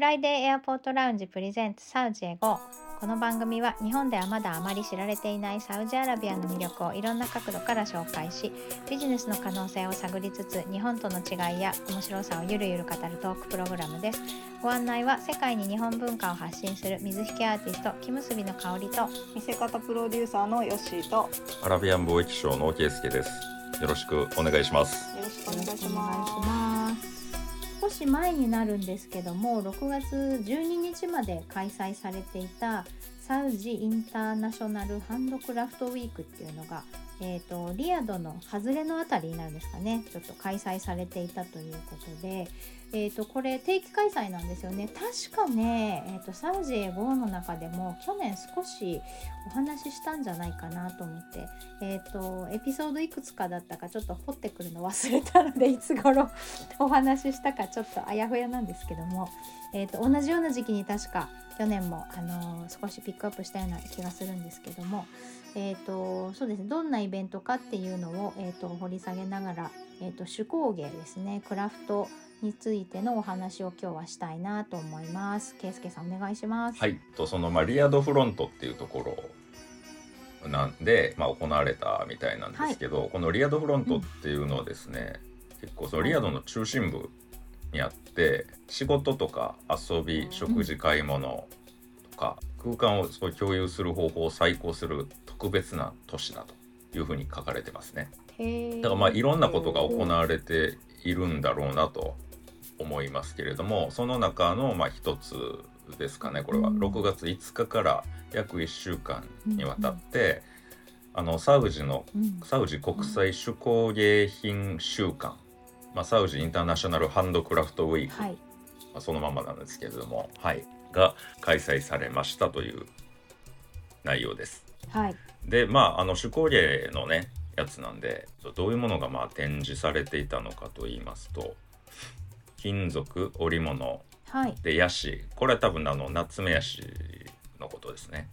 フライデーエアポートラウンジプレゼンツサウジへ GO この番組は日本ではまだあまり知られていないサウジアラビアの魅力をいろんな角度から紹介しビジネスの可能性を探りつつ日本との違いや面白さをゆるゆる語るトークプログラムですご案内は世界に日本文化を発信する水引アーティスト木結びの香りと見せ方プロデューサーのヨッシーとよアラビアン貿易商の圭介です。よろしくお願いします。ろしくお願いしお願まいします少し前になるんですけども6月12日まで開催されていたサウジインターナショナルハンドクラフトウィークっていうのが、えー、とリアドの外れの辺りになるんですかね。ちょっと開催されていたということで、えー、とこれ定期開催なんですよね。確かね、えー、とサウジへ GO の中でも去年少しお話ししたんじゃないかなと思って。えっ、とエピソードいくつかだったかちょっと掘ってくるの忘れたのでいつ頃 お話ししたかちょっとあやふやなんですけども、えー、と同じような時期に確か去年も、あのー少しピックアップしたような気がするんですけども、えー、とそうですね。どんなイベントかっていうのを、えー、と掘り下げながら、えー、と手工芸ですね。クラフトについてのお話を今日はしたいなと思います。けいすけさんお願いします。はい、とそのまあリアドフロントっていうところなんで、まあ、行われたみたいなんですけど、このリアドフロントっていうのはですね、結構そのリアドの中心部にあって仕事とか遊び食事買い物とか、空間をそう共有する方法を再考する特別な都市だというふうに書かれてますね。だからまあいろんなことが行われているんだろうなと思いますけれどもその中のまあ一つですかねこれは。うん6月5日から約1週間にわたって、あのサウジのうん。サウジ国際手工芸品週間、まあ、サウジインターナショナルハンドクラフトウィーク、はい。まあ、そのままなんですけれども、はい、が開催されましたという内容です。はい。でまああの手工芸のねやつなんでどういうものがまあ展示されていたのかと言いますと金属織物はい。でヤシ。これは多分あの夏目ヤシのことですね。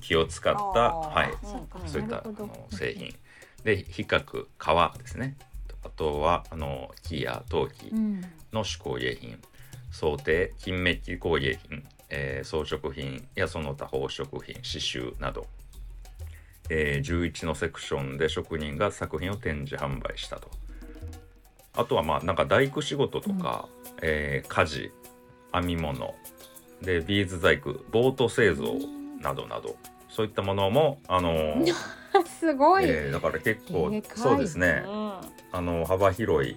木を使ったはい。そうか。そういったあの製品。で比較革ですね。あとはあの木や陶器うん。の手工芸品。想定金メッキ工芸品、えー装飾品。やその他宝飾品。刺繍など、えー11のセクションで職人が作品を展示販売したとあとはまあなんか大工仕事とか、えー家事編み物でビーズ細工ボート製造などなどそういったものもあのー すごい、えーだから結構そうですね、うん。あの幅広い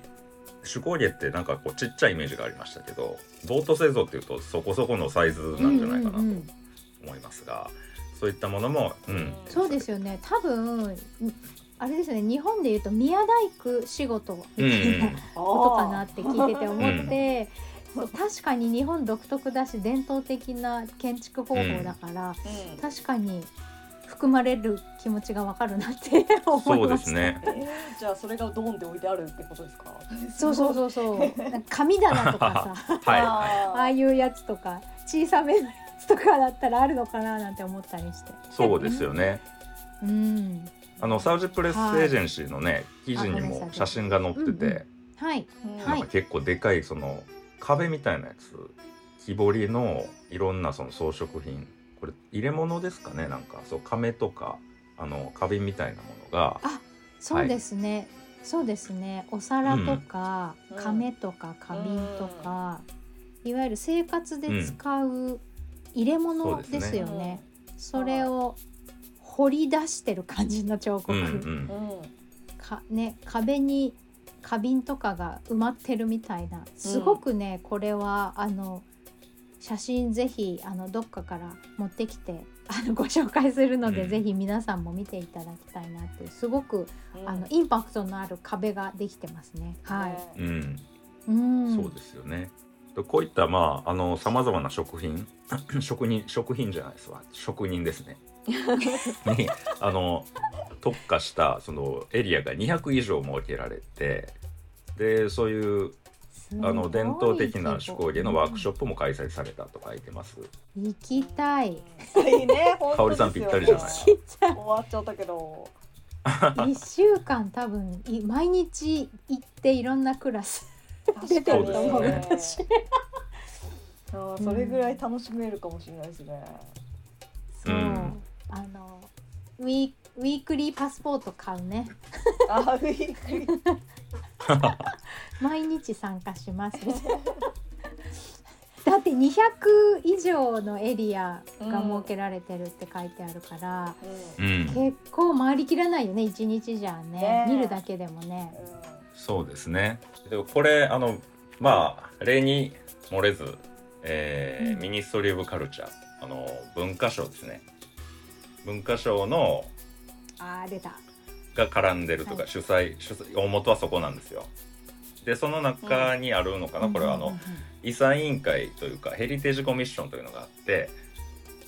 手工芸ってなんかこうちっちゃいイメージがありましたけどボート製造っていうとそこそこのサイズなんじゃないかなとうんうんうん。思いますが、そういったものも、うん、そうですよね。多分あれですよね日本でいうと宮大工仕事みたいなことかなって聞いてて思って、そう確かに日本独特だし伝統的な建築方法だから、うん確かに含まれる気持ちがわかるなって 思そいうました。ですね。えーじゃあそれがドーンって置いてあるってことですか？そうそうそうそう。紙棚とかさ、はいあ ああいうやつとか小さめのやつとかだったらあるのかななんて思ったりして。そうですよね。うん。あのサウジプレスエージェンシーのね、記事にも写真が載ってて、うんうん。はい。うんはい。なんか結構でかいその壁みたいなやつ木彫りのいろんなその装飾品。これ入れ物ですかね？なんかそう亀とかあの花瓶みたいなものが。そうですね。そうですね。お皿とか、うん。亀とか花瓶とか、いわゆる生活で使う入れ物ですよね。それを掘り出してる感じの彫刻。うんうんうんかね壁に花瓶とかが埋まってるみたいなすごくね、これはあの写真ぜひあのどっかから持ってきてあのご紹介するので、うんぜひ皆さんも見ていただきたいなっていうすごく、うんあのインパクトのある壁ができてますね。はい。ねうんうん。そうですよね。でこういったまああのさまざまな食品 職人食品じゃないですわ職人ですね にあの特化したそのエリアが200以上設けられてでそういうあの伝統的な手工芸のワークショッップも開催されたと書いてます。プ行きたい。いいね 香織さんぴったりじゃない？終わっちゃったけど。一週間多分い毎日行っていろんなクラス出てると思う。そうです私。あーそれぐらい楽しめるかもしれないですね。そう、うんあのウィーウィークリーパスポート買うね。あーウィークリー。毎日参加します。だって200以上のエリアが設けられてるって書いてあるから、うん。うん、結構回りきらないよね一日じゃね。ねえ。見るだけでもね。そうですね。でもこれあのまあ例に漏れず、えーうん。 Ministry of Culture あの文化省ですね。文化省のあー出た。が絡んでるとか、はい。主催主催大元はそこなんですよ。でその中にあるのかな、これはあのうんうんうん遺産委員会というか Heritage Commission というのがあって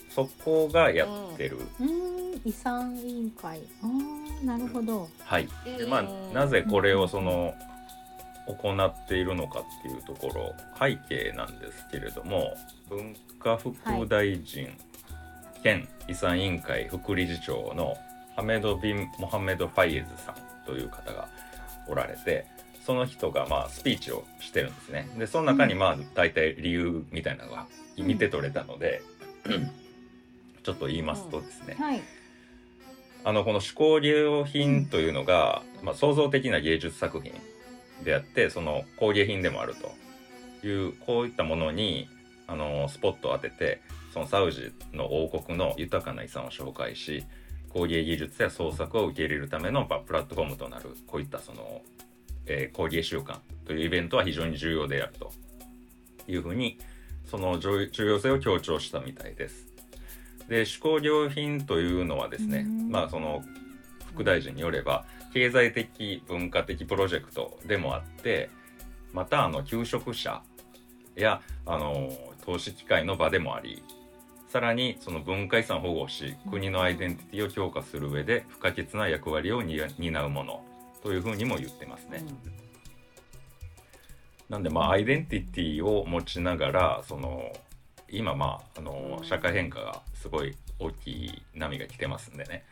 そこがやってる、うん。うーん遺産委員会。あーなるほど。はい。でまあうんなぜこれをその行っているのかっていうところ背景なんですけれども文化副大臣兼遺産委員会副理事長のハメド・ビン・モハメド・ファイエズさんという方がおられてその人がまあスピーチをしてるんですね。でその中にまあ大体理由みたいなのが見て取れたので、ちょっと言いますとですね、はい。あのこの手工芸品というのが、まあ、創造的な芸術作品であってその工芸品でもあるというこういったものにあのスポットを当ててそのサウジの王国の豊かな遺産を紹介し工芸技術や創作を受け入れるためのまあプラットフォームとなるこういったその、えー工芸週間というイベントは非常に重要であるというふうにその重重要性を強調したみたいです。で手工業品というのはですねうんまあその副大臣によれば経済的文化的プロジェクトでもあってまたあの求職者やあの投資機会の場でもありさらにその文化遺産を保護し国のアイデンティティを強化する上で不可欠な役割を担担うものというふうにも言ってますね。なんでまあアイデンティティを持ちながらその今まああの社会変化がすごい大きい波が来てますんでね。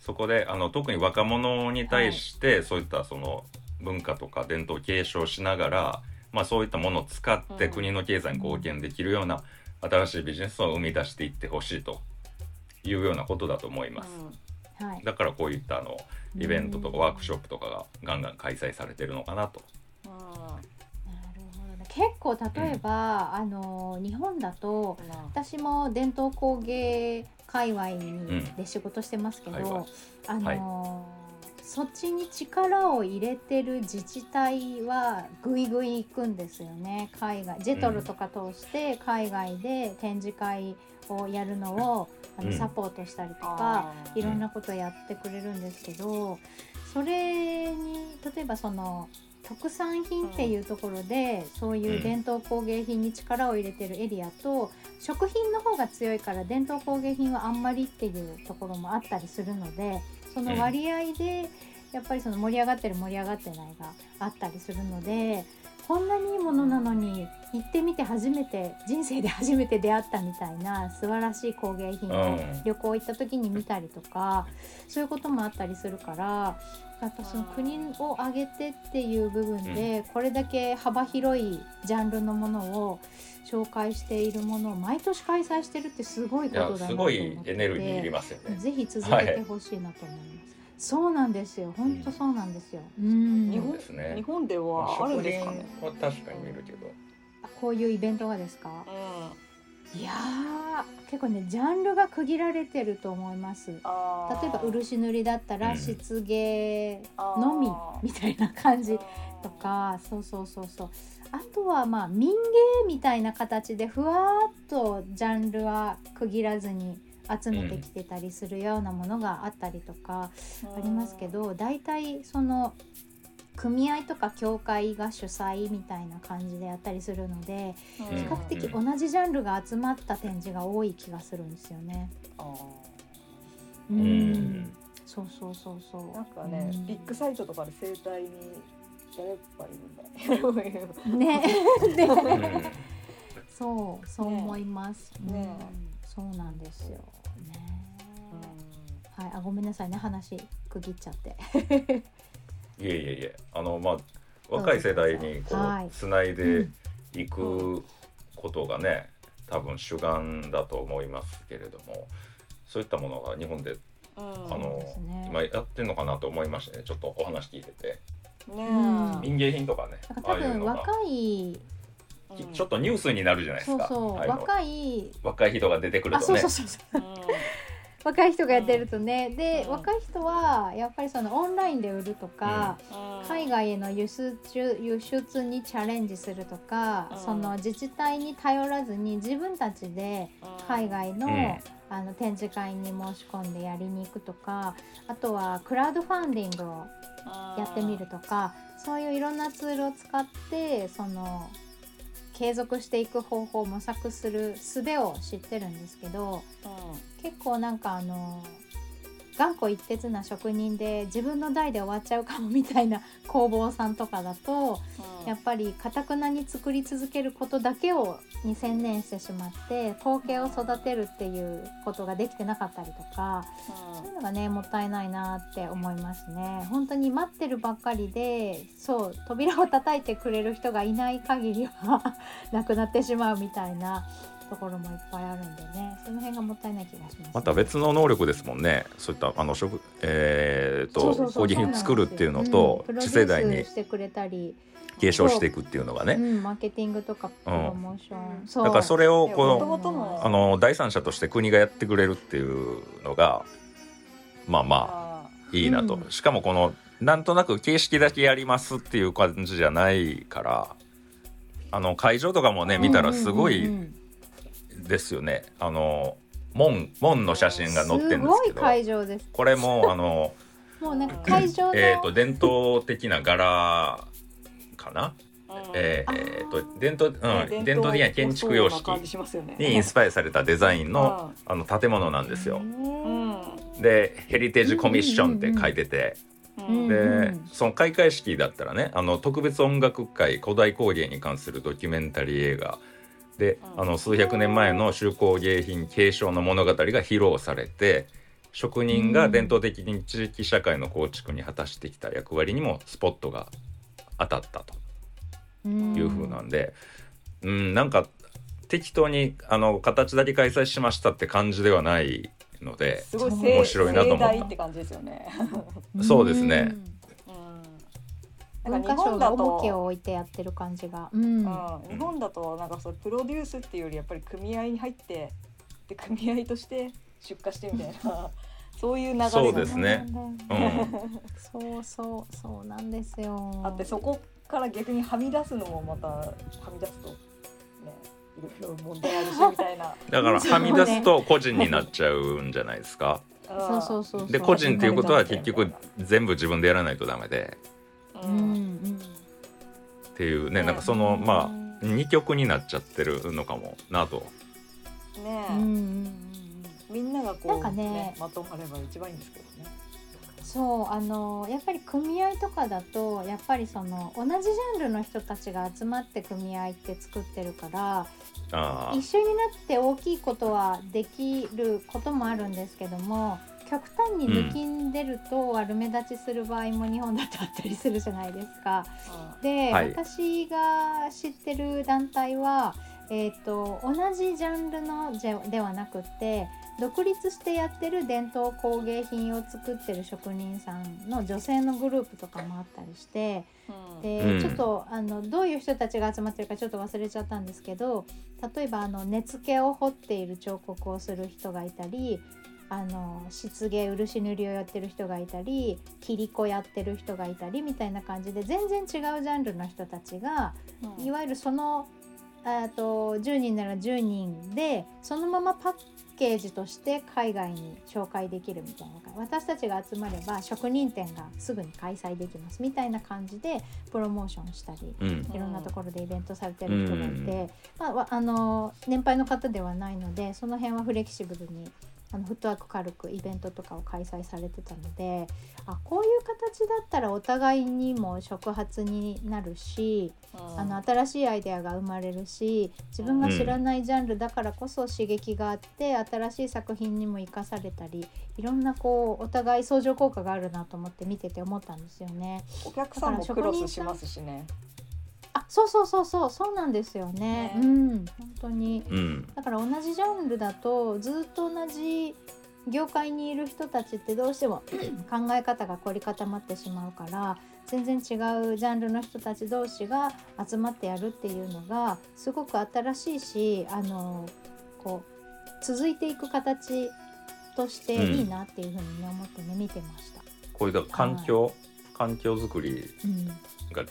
そこであの特に若者に対してそういったその文化とか伝統を継承しながら、まあ、そういったものを使ってうん。国の経済に貢献できるような新しいビジネスを生み出していってほしいというようなことだと思います。はい。だからこういったあのイベントとかワークショップとかがガンガン開催されてるのかなと。なるほどね。結構例えば、あの日本だと私も伝統工芸界隈にで仕事してますけど、界隈あのそっちに力を入れてる自治体はぐいぐい行くんですよね。海外ジェトルとか通して海外で展示会をやるのをあのうん。サポートしたりとか、いろんなことやってくれるんですけどそれに例えばその特産品っていうところで、そういう伝統工芸品に力を入れてるエリアと食品の方が強いから伝統工芸品はあんまりっていうところもあったりするのでその割合でやっぱりその盛り上がってる盛り上がってないがあったりするのでこんなにいいものなのに行ってみて初めて人生で初めて出会ったみたいな素晴らしい工芸品をうん。旅行行った時に見たりとかそういうこともあったりするからやっぱその国を挙げてっていう部分でこれだけ幅広いジャンルのものを紹介しているものを毎年開催してるってすごいことだなと思すごいってエネルギーいりますよね。ぜひ続けてほしいなと思います、そうなんですよ。本当そうなんですよ。うん。日本ですね。日本ではあるんですかね？は確かに見るけど。こういうイベントがですか？うん。いやー結構ねジャンルが区切られてると思います。例えば漆塗りだったらうん漆芸のみみたいな感じとかそうそうそうそう。あとはまあ民芸みたいな形でふわーっとジャンルは区切らずに集めてきてたりするようなものがあったりとかありますけど大体その組合とか協会が主催みたいな感じでやったりするのでうん。比較的同じジャンルが集まった展示が多い気がするんですよね。あううん。ん。そうそうそうそう。ーなんかね、うん。ビッグサイトとかで生態にやればいいんだ。ね。うん。ね そうそう思います。ね。うんそうなんですよ。ね。はい。あごめんなさいね。話区切っちゃって。いえいえいえ。あのまあ若い世代にこはい。うつないでいくことがね多分主眼だと思いますけれどもそういったものが日本で、うん。あのね。今やってんのかなと思いましたね。ちょっとお話聞いてて。ねうん民芸品とかねなんか多ああいうのが。分若いえちょっとニュースになるじゃないですか。そうそう。若い。若い人が出てくるとね。若い人がやってるとね。でうん。若い人はやっぱりそのオンラインで売るとか、うん。海外への輸出輸出にチャレンジするとか、うん。その自治体に頼らずに自分たちで海外の,、うん。あの展示会に申し込んでやりに行くとかあとはクラウドファンディングをやってみるとかそういういろんなツールを使ってその継続していく方法を模索する術を知ってるんですけど結構なんかあの頑固一徹な職人で自分の代で終わっちゃうかもみたいな工房さんとかだとやっぱりかたくなに作り続けることだけをに専念してしまって後継を育てるっていうことができてなかったりとかそういうのがねもったいないなって思いますね。本当に待ってるばっかりでそう扉を叩いてくれる人がいない限りは なくなってしまうみたいなところもいっぱいあるんでねその辺がもったいない気がします、また別の能力ですもんね。そういったあの食えー、と工芸品作るっていうのとうん次世代にしてくれたり、継承していくっていうのがね。うん、マーケティングとかプロモーション、うん。だからそれをもことのあの第三者として国がやってくれるっていうのがまあまああいいなと、うん。しかもこのなんとなく形式だけやりますっていう感じじゃないからあの会場とかもね見たらすごいですよね、あの門門の写真が載ってるんですけど。すごい会場です。これもあの もうなんか会場の、えーと伝統的な柄かな、うん。えーえーと伝統、うん、ね伝統的な建築様式にインスパイアされたデザインのあの建物なんですよ。うん。でヘリテージコミッションって書いてて、うん。で、うん。その開会式だったらねあの特別音楽会古代工芸に関するドキュメンタリー映画で、うん。あの数百年前の手工芸品継承の物語が披露されて職人が伝統的に地域社会の構築に果たしてきた役割にもスポットが当たったとうん。いう風なんで、うん、なんか適当にあの形だけ開催しましたって感じではないので。すごい面白いなと思った。って感じですよね。そうですね文なんか日本だ化省が重きをと、置いてやってる感じが、うん。うん、日本だとなんかそれプロデュースっていうよりやっぱり組合に入ってで組合として出荷してみたいな そういう流れがそうですね。そうなんそうそうそうなんですよ。あってそこから逆にはみ出すのもまたはみ出すとねいろいろ問題あるしみたいな。だからはみ出すと個人になっちゃうんじゃないですか。そうそうそうそう。で個人っていうことは結局全部自分でやらないとダメでっていうねなんかそのまあ二極になっちゃってるのかもなと。ねえ、うんうんうんうん。みんながこうなんかねまとまれば一番いいんですけどね。そうあのやっぱり組合とかだとやっぱりその同じジャンルの人たちが集まって組合って作ってるからあ。一緒になって大きいことはできることもあるんですけども極端に抜きんでると悪目立ちする場合も日本だとあったりするじゃないですか。で、はい。私が知ってる団体は、えー、と同じジャンルのじゃではなくって独立してやってる伝統工芸品を作ってる職人さんの女性のグループとかもあったりしてうん。で、うん。ちょっとあのどういう人たちが集まってるかちょっと忘れちゃったんですけど例えばあの根付けを彫っている彫刻をする人がいたりあの漆芸漆塗りをやってる人がいたり切子やってる人がいたりみたいな感じで全然違うジャンルの人たちがうん。いわゆるそのあと10人なら10人でそのままパッケージとして海外に紹介できるみたいな私たちが集まれば職人展がすぐに開催できますみたいな感じでプロモーションしたりうん。いろんなところでイベントされてる人がいて、まあわ、あの年配の方ではないのでその辺はフレキシブルにあのフットワーク軽くイベントとかを開催されてたのであこういう形だったらお互いにも触発になるし、うんあの新しいアイデアが生まれるし自分が知らないジャンルだからこそ刺激があって新しい作品にも生かされたりいろんなこうお互い相乗効果があるなと思って見てて思ったんですよね。お客さんもクロスしますしね。あそうそうそうそうそうなんですよね。ね。うん本当に。うん。だから同じジャンルだとずっと同じ業界にいる人たちってどうしても 考え方が凝り固まってしまうから全然違うジャンルの人たち同士が集まってやるっていうのがすごく新しいしあのこう続いていく形としていいなっていうふうにね思ってね見てました。こういう環境、環境づくりうん。が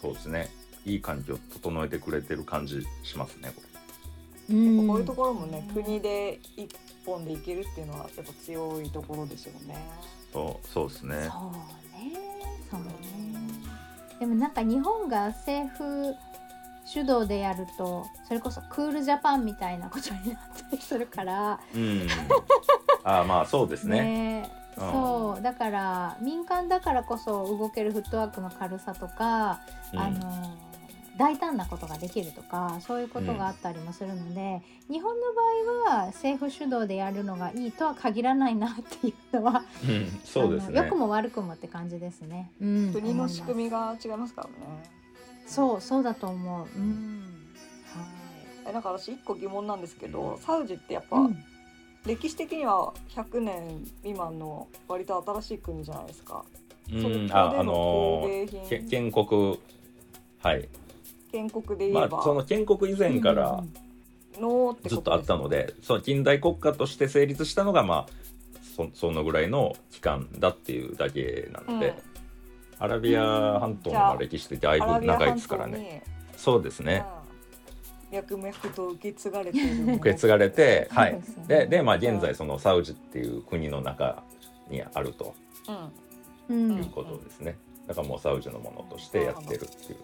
そうですねいい環境を整えてくれてる感じしますねこうん。こういうところもね国で一本でいけるっていうのはやっぱ強いところですよね。れそうそうですね。そうねそうね。でもなんか日本が政府主導でやるとそれこそクールジャパンみたいなことになったりするから。うん。あまあそうですね。ね。うん。そう。だから民間だからこそ動けるフットワークの軽さとか、うん。あの大胆なことができるとかそういうことがあったりもするので、日本の場合は政府主導でやるのがいいとは限らないなっていうのはうんそうですね良くも悪くもって感じですね。うん国の仕組みがが違いますからね。そうそうだと思う。うんえなんか私一個疑問なんですけど、サウジってやっぱ、はい。歴史的には100年未満の割と新しい国じゃないですか。うんああの建国はい建国で言えば、まあその建国以前からずっとあったのでその近代国家として成立したのがまあそそのぐらいの期間だっていうだけなので、うん。アラビア半島の歴史ってだいぶ長いですからね。そうですね、うん。脈々と受け継がれて受け継がれてはい。でででまあ現在そのサウジっていう国の中にあるとうんうん。いうことですね、だからもうサウジのものとしてやってるっていう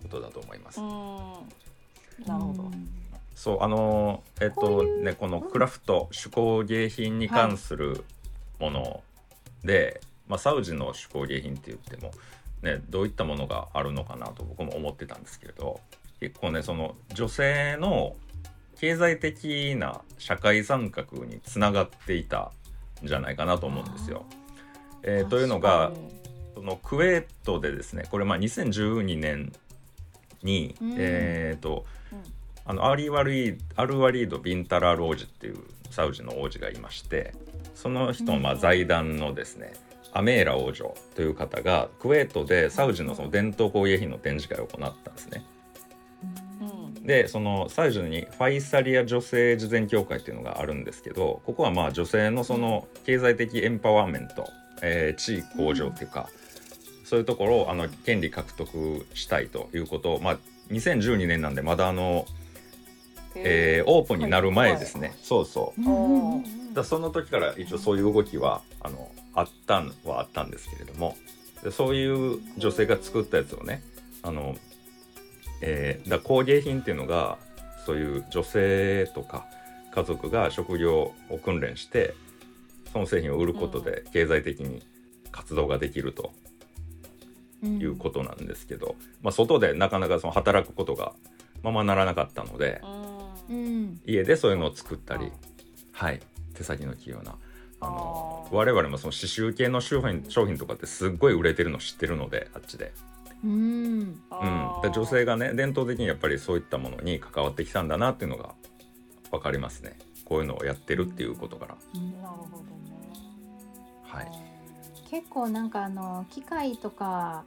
ことだと思います、うん。なるほど。そうあのーえっことねこのクラフト手工芸品に関するもので、まあ、サウジの手工芸品って言っても、ね、どういったものがあるのかなと僕も思ってたんですけれど結構ねその女性の経済的な社会参画につながっていたんじゃないかなと思うんですよ。えーというのがそのクウェートでですねこれまあ2012年に、うん。えーとうん。あのアリワリーアルワリード・ビンタラール王子っていうサウジの王子がいましてその人のまあうん財団のですねアメーラ王女という方がクウェートでサウジのその伝統工芸品の展示会を行ったんですね。うん。でそのサウジにファイサリア女性慈善協会っていうのがあるんですけどここはまあ女性のその経済的エンパワーメント、えー地位向上っていうか、そういうところをあの権利獲得したいということ。を、まあ、2012年なんでまだあの、えーオープンになる前ですね、そうそう。うんうんだその時から一応そういう動きはあのあったんはあったんですけれども。でそういう女性が作ったやつをねあの、えーだ工芸品っていうのがそういう女性とか家族が職業を訓練してその製品を売ることで経済的に活動ができると。うんいうことなんですけど、まあ、外でなかなかその働くことがままならなかったのでうん。うん家でそういうのを作ったり、はい、手先の器用なあの我々もその刺繍系の商品商品とかってすっごい売れてるの知ってるのであっちで,、うん。うん、で女性がね伝統的にやっぱりそういったものに関わってきたんだなっていうのが分かりますね。こういうのをやってるっていうことから、なるほどね。はい、結構なんかあの機械とか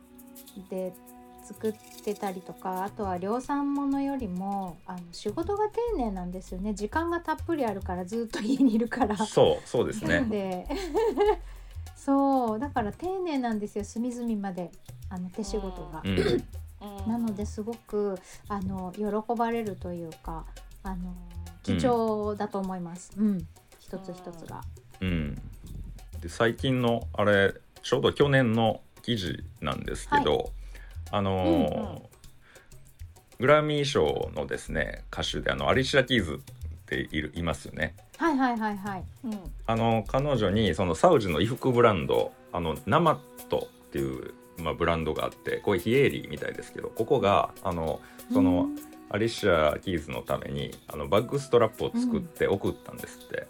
で作ってたりとかあとは量産物よりもあの仕事が丁寧なんですよね時間がたっぷりあるからずっと家にいるから。そうそうですねで そうだから丁寧なんですよ隅々まであの手仕事が。うんうんなのですごくあの喜ばれるというかあの貴重だと思います。うん、一つ一つが。うん、で最近のあれちょうど去年の記事なんですけど、あのーうんうんグラミー賞のですね歌手であのアリシア・キーズっているいますよね。はいはいはいはい。うんあの彼女にそのサウジの衣服ブランドあのナマットっていう、まあ、ブランドがあってこれヒエリーみたいですけどここがあのそのアリシア・キーズのためにあのバッグストラップを作って送ったんですって。うん、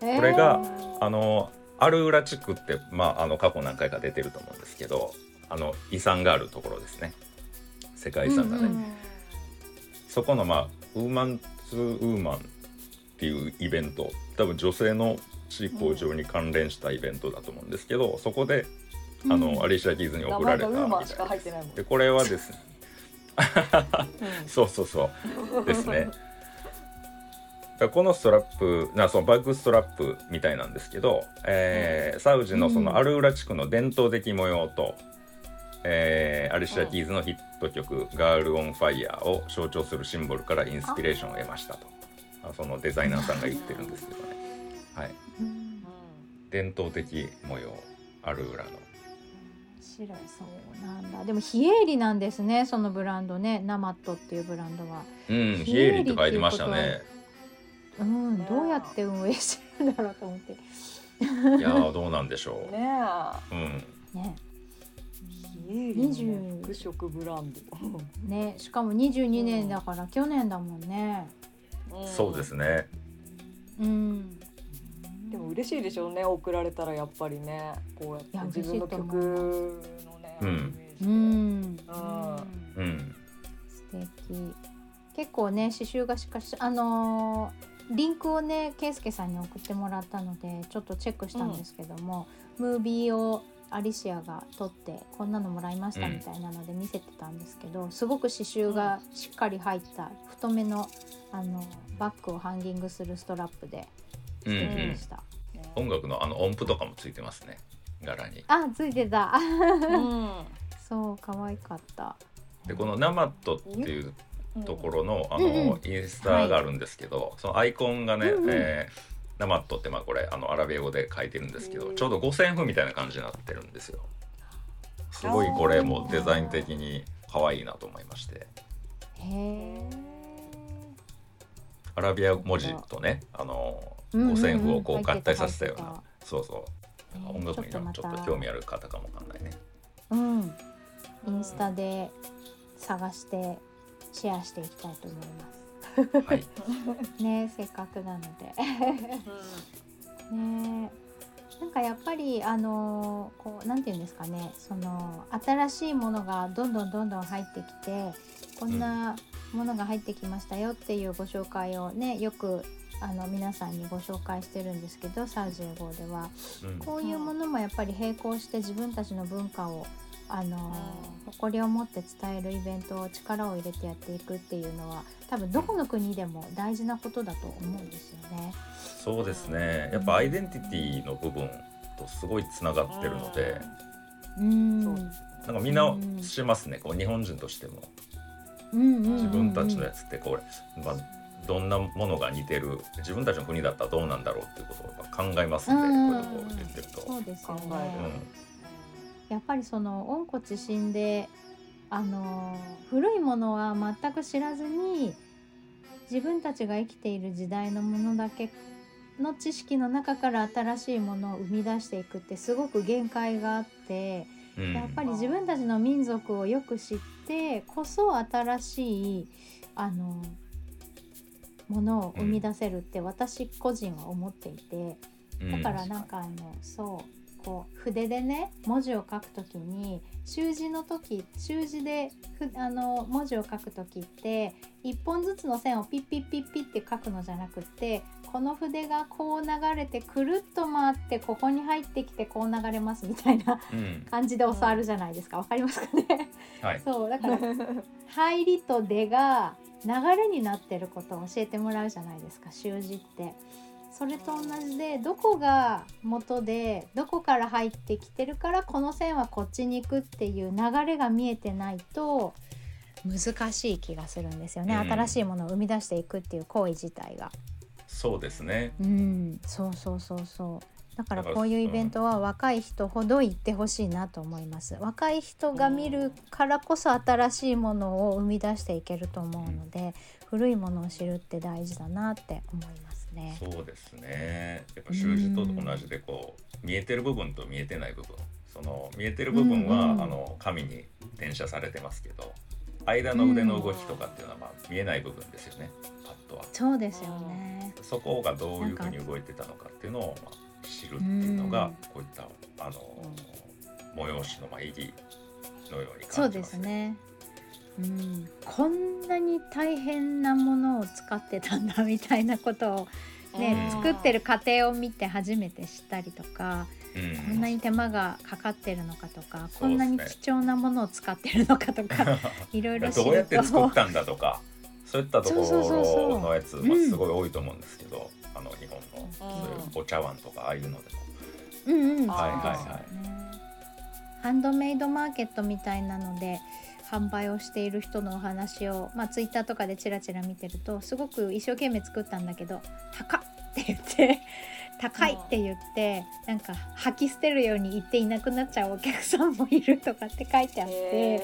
これがえー。あのアルウラ地区って、まあ、あの過去何回か出てると思うんですけどあの遺産があるところですね。世界遺産がね、うんうんそこのまあウーマンズウーマンっていうイベント多分女性の地位向上に関連したイベントだと思うんですけど、そこであの、うん。アリシャ・キーズに贈られたでこれはですね。う そうそうそう。ですね。このストラップなそのバッグストラップみたいなんですけど、えーサウジのそのアルウラ地区の伝統的模様と、えーアリシャ・キーズのヒット曲「 Girl on Fire」を象徴するシンボルからインスピレーションを得ましたと。あそのデザイナーさんが言ってるんですけどね、はい、伝統的模様アルウラの白いそうなんだ。でも非営利なんですねそのブランドね。ナマットっていうブランドは。うんヒエリって書いてましたねうんどうやって運営してるんだろうと思って。いやーどうなんでしょう、ねうん。ねえ。家入りの服飾ブランド。ねしかも22年だから去年だもんね。そうですね。うん。でも嬉しいでしょうね送られたらやっぱりね。こうやって自分の曲のね、うん。うん。うん。素敵。結構ね刺繍がしかしあのーリンクをね圭介さんに送ってもらったのでちょっとチェックしたんですけども、ムービーをアリシアが撮ってこんなのもらいましたみたいなので見せてたんですけど、すごく刺繍がしっかり入った太めのあのバッグをハンギングするストラップで素うんうん敵でした。音楽のあの音符とかもついてますね。柄に。あついてた。うん。そう可愛かった。でこのナマットっていうところのあのんインスタがあるんですけど、そのアイコンがね、うえーナマットってまあこれあのアラビア語で書いてるんですけどうん。ちょうど五線譜みたいな感じになってるんですよ。すごいこれもデザイン的に可愛いなと思いまして。へえ。アラビア文字とねあのうんうんうん。五線譜をこう合体させたようなそうそう。ね音楽にちょっと興味ある方かもわかんないね。うん、インスタで探してシェアしていきたいと思いまはいす。ね、せっかくなので。ね、なんかやっぱりあのーこうなんていうんですかね、その新しいものがどんどんどんどん入ってきて、こんなものが入ってきましたよっていうご紹介をね、よくあの皆さんにご紹介してるんですけど、サウジ英語では。うんこういうものもやっぱり並行して自分たちの文化をあの誇りを持って伝えるイベントを力を入れてやっていくっていうのは多分どこの国でも大事なことだと思うんですよね。そうですね。やっぱアイデンティティの部分とすごいつながってるので、うん、なんかみんなしますね。こう日本人としても。うんうんうんうん。自分たちのやつってこう、まあ、どんなものが似てる自分たちの国だったらどうなんだろうっていうことをやっぱ考えますんで、うん。こういうことを言ってると。そうですよね。考えるやっぱりその温故知新であの古いものは全く知らずに自分たちが生きている時代のものだけの知識の中から新しいものを生み出していくってすごく限界があってうん。やっぱり自分たちの民族をよく知ってこそ新しいあのものを生み出せるって私個人は思っていて。だからなんかあのそうこう筆でね文字を書くときに習字の時習字でふあの文字を書く時って一本ずつの線をピッピッピッピッって書くのじゃなくってこの筆がこう流れてくるっと回ってここに入ってきてこう流れますみたいなうん。感じで教わるじゃないですか。わかりますかね？はい、そうだから入りと出が流れになってることを教えてもらうじゃないですか習字って。それと同じでどこが元でどこから入ってきてるからこの線はこっちに行くっていう流れが見えてないと難しい気がするんですよね、うん新しいものを生み出していくっていう行為自体が。そうですね。うん、そうそうそうそう。だからだからこういうイベントは若い人ほど行ってほしいなと思います。若い人が見るからこそ新しいものを生み出していけると思うので、古いものを知るって大事だなって思いますね。そうですね。やっぱ習字と同じでこう見えてる部分と見えてない部分。その見えてる部分は、うんうんあの紙に転写されてますけど、間の腕の動きとかっていうのはまあ見えない部分ですよね。パッとは。そうですよね。そこがどういうふうに動いてたのかっていうのをまあ知るっていうのがうんこういったあの催しのまあ意義のようにそうで感じますすね。ね。うん、こんなに大変なものを使ってたんだみたいなことを、ねうん。作ってる過程を見て初めて知ったりとか、うん。こんなに手間がかかってるのかとか、ね。こんなに貴重なものを使ってるのかとか いろいろ知るとどうやって作ったんだとかそういったところのやつ、すごい多いと思うんですけど、あの日本のうん。そういうお茶碗とかああいうのでも。うんうん、はいはいはい。ハンドメイドマーケットみたいなので販売をしている人のお話を、まあ、ツイッターとかでチラチラ見てるとすごく一生懸命作ったんだけど高っって言って 高いって言ってなんか吐き捨てるように言っていなくなっちゃうお客さんもいるとかって書いてあって。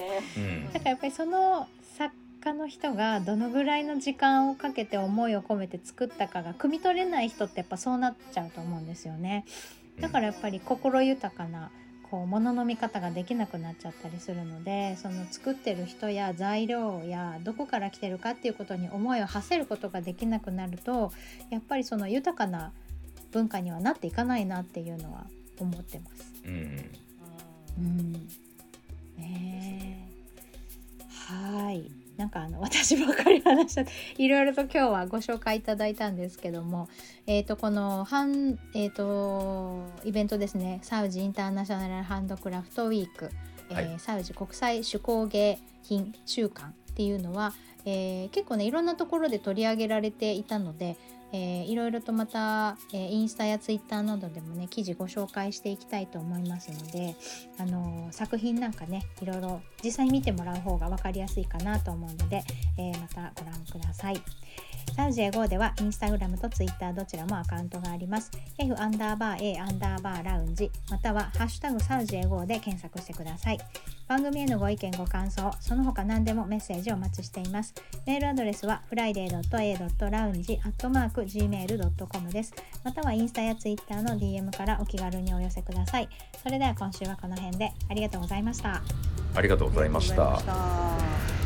だからやっぱりその作家の人がどのぐらいの時間をかけて思いを込めて作ったかが汲み取れない人ってやっぱそうなっちゃうと思うんですよね。だからやっぱり心豊かなこう物の見方ができなくなっちゃったりするのでその作ってる人や材料やどこから来てるかっていうことに思いを馳せることができなくなるとやっぱりその豊かな文化にはなっていかないなっていうのは思ってます。うんうん、ねえ。はいなんかあの私ばかり話しちゃっていろいろと今日はご紹介いただいたんですけども、えー、とこのハン、えー、とイベントですね。サウジインターナショナルハンドクラフトウィーク、えーはい。サウジ国際手工芸品週間っていうのは、えー結構ねいろんなところで取り上げられていたので、えーいろいろとまた、えーインスタやツイッターなどでもね記事ご紹介していきたいと思いますので、あのー作品なんかねいろいろ実際に見てもらう方が分かりやすいかなと思うので、えーまたご覧ください。サウジエゴではインスタグラムとツイッターどちらもアカウントがあります。F アンダーバー A アンダーバーラウンジまたはハッシュタグサウジエゴで検索してください。番組へのご意見ご感想その他何でもメッセージをお待ちしています。メールアドレスはフライデー .a.lounge friday.a.lounge.gmail.com です。またはインスタやツイッターの DM からお気軽にお寄せください。それでは今週はこの辺でありがとうございました。ありがとうございましたありがとうございました